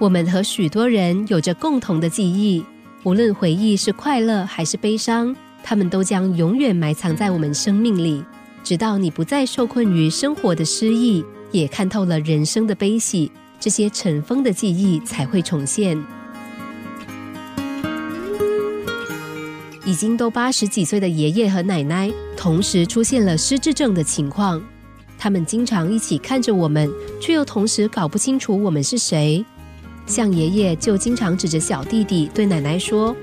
我们和许多人有着共同的记忆，无论回忆是快乐还是悲伤，他们都将永远埋藏在我们生命里，直到你不再受困于生活的失意，也看透了人生的悲喜，这些尘封的记忆才会重现。已经都八十几岁的爷爷和奶奶，同时出现了失智症的情况。他们经常一起看着我们，却又同时搞不清楚我们是谁。像爷爷就经常指着小弟弟对奶奶说：“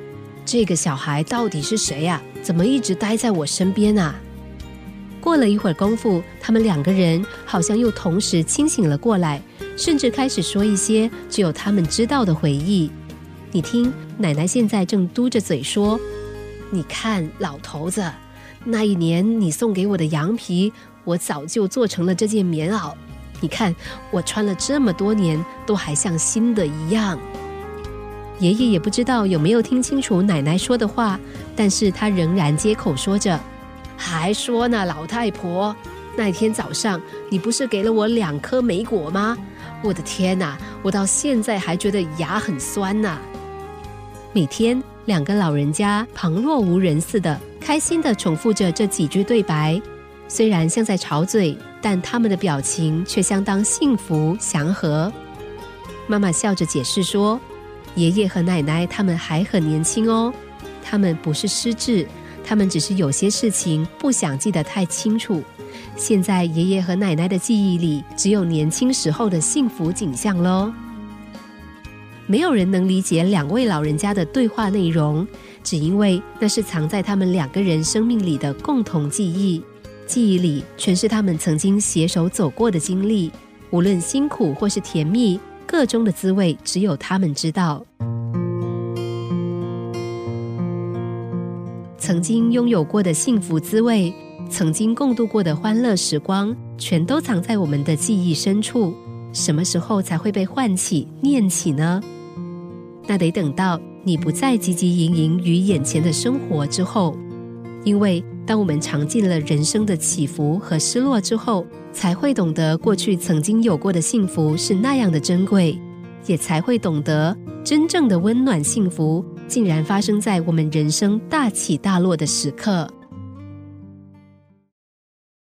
这个小孩到底是谁呀？怎么一直待在我身边啊？”过了一会儿功夫，他们两个人好像又同时清醒了过来，甚至开始说一些只有他们知道的回忆。你听，奶奶现在正嘟着嘴说：“你看，老头子，那一年你送给我的羊皮，我早就做成了这件棉袄。”你看，我穿了这么多年，都还像新的一样。爷爷也不知道有没有听清楚奶奶说的话，但是他仍然接口说着，还说呢，老太婆，那天早上你不是给了我两颗梅果吗？我的天哪，我到现在还觉得牙很酸呐。每天，两个老人家旁若无人似的，开心的重复着这几句对白。虽然像在吵嘴，但他们的表情却相当幸福祥和。妈妈笑着解释说：“爷爷和奶奶他们还很年轻哦，他们不是失智，他们只是有些事情不想记得太清楚。现在爷爷和奶奶的记忆里只有年轻时候的幸福景象喽。”没有人能理解两位老人家的对话内容，只因为那是藏在他们两个人生命里的共同记忆。记忆里全是他们曾经携手走过的经历，无论辛苦或是甜蜜，个中的滋味只有他们知道。曾经拥有过的幸福滋味，曾经共度过的欢乐时光，全都藏在我们的记忆深处。什么时候才会被唤起、念起呢？那得等到你不再汲汲营营于眼前的生活之后，因为。当我们尝尽了人生的起伏和失落之后，才会懂得过去曾经有过的幸福是那样的珍贵，也才会懂得真正的温暖幸福竟然发生在我们人生大起大落的时刻。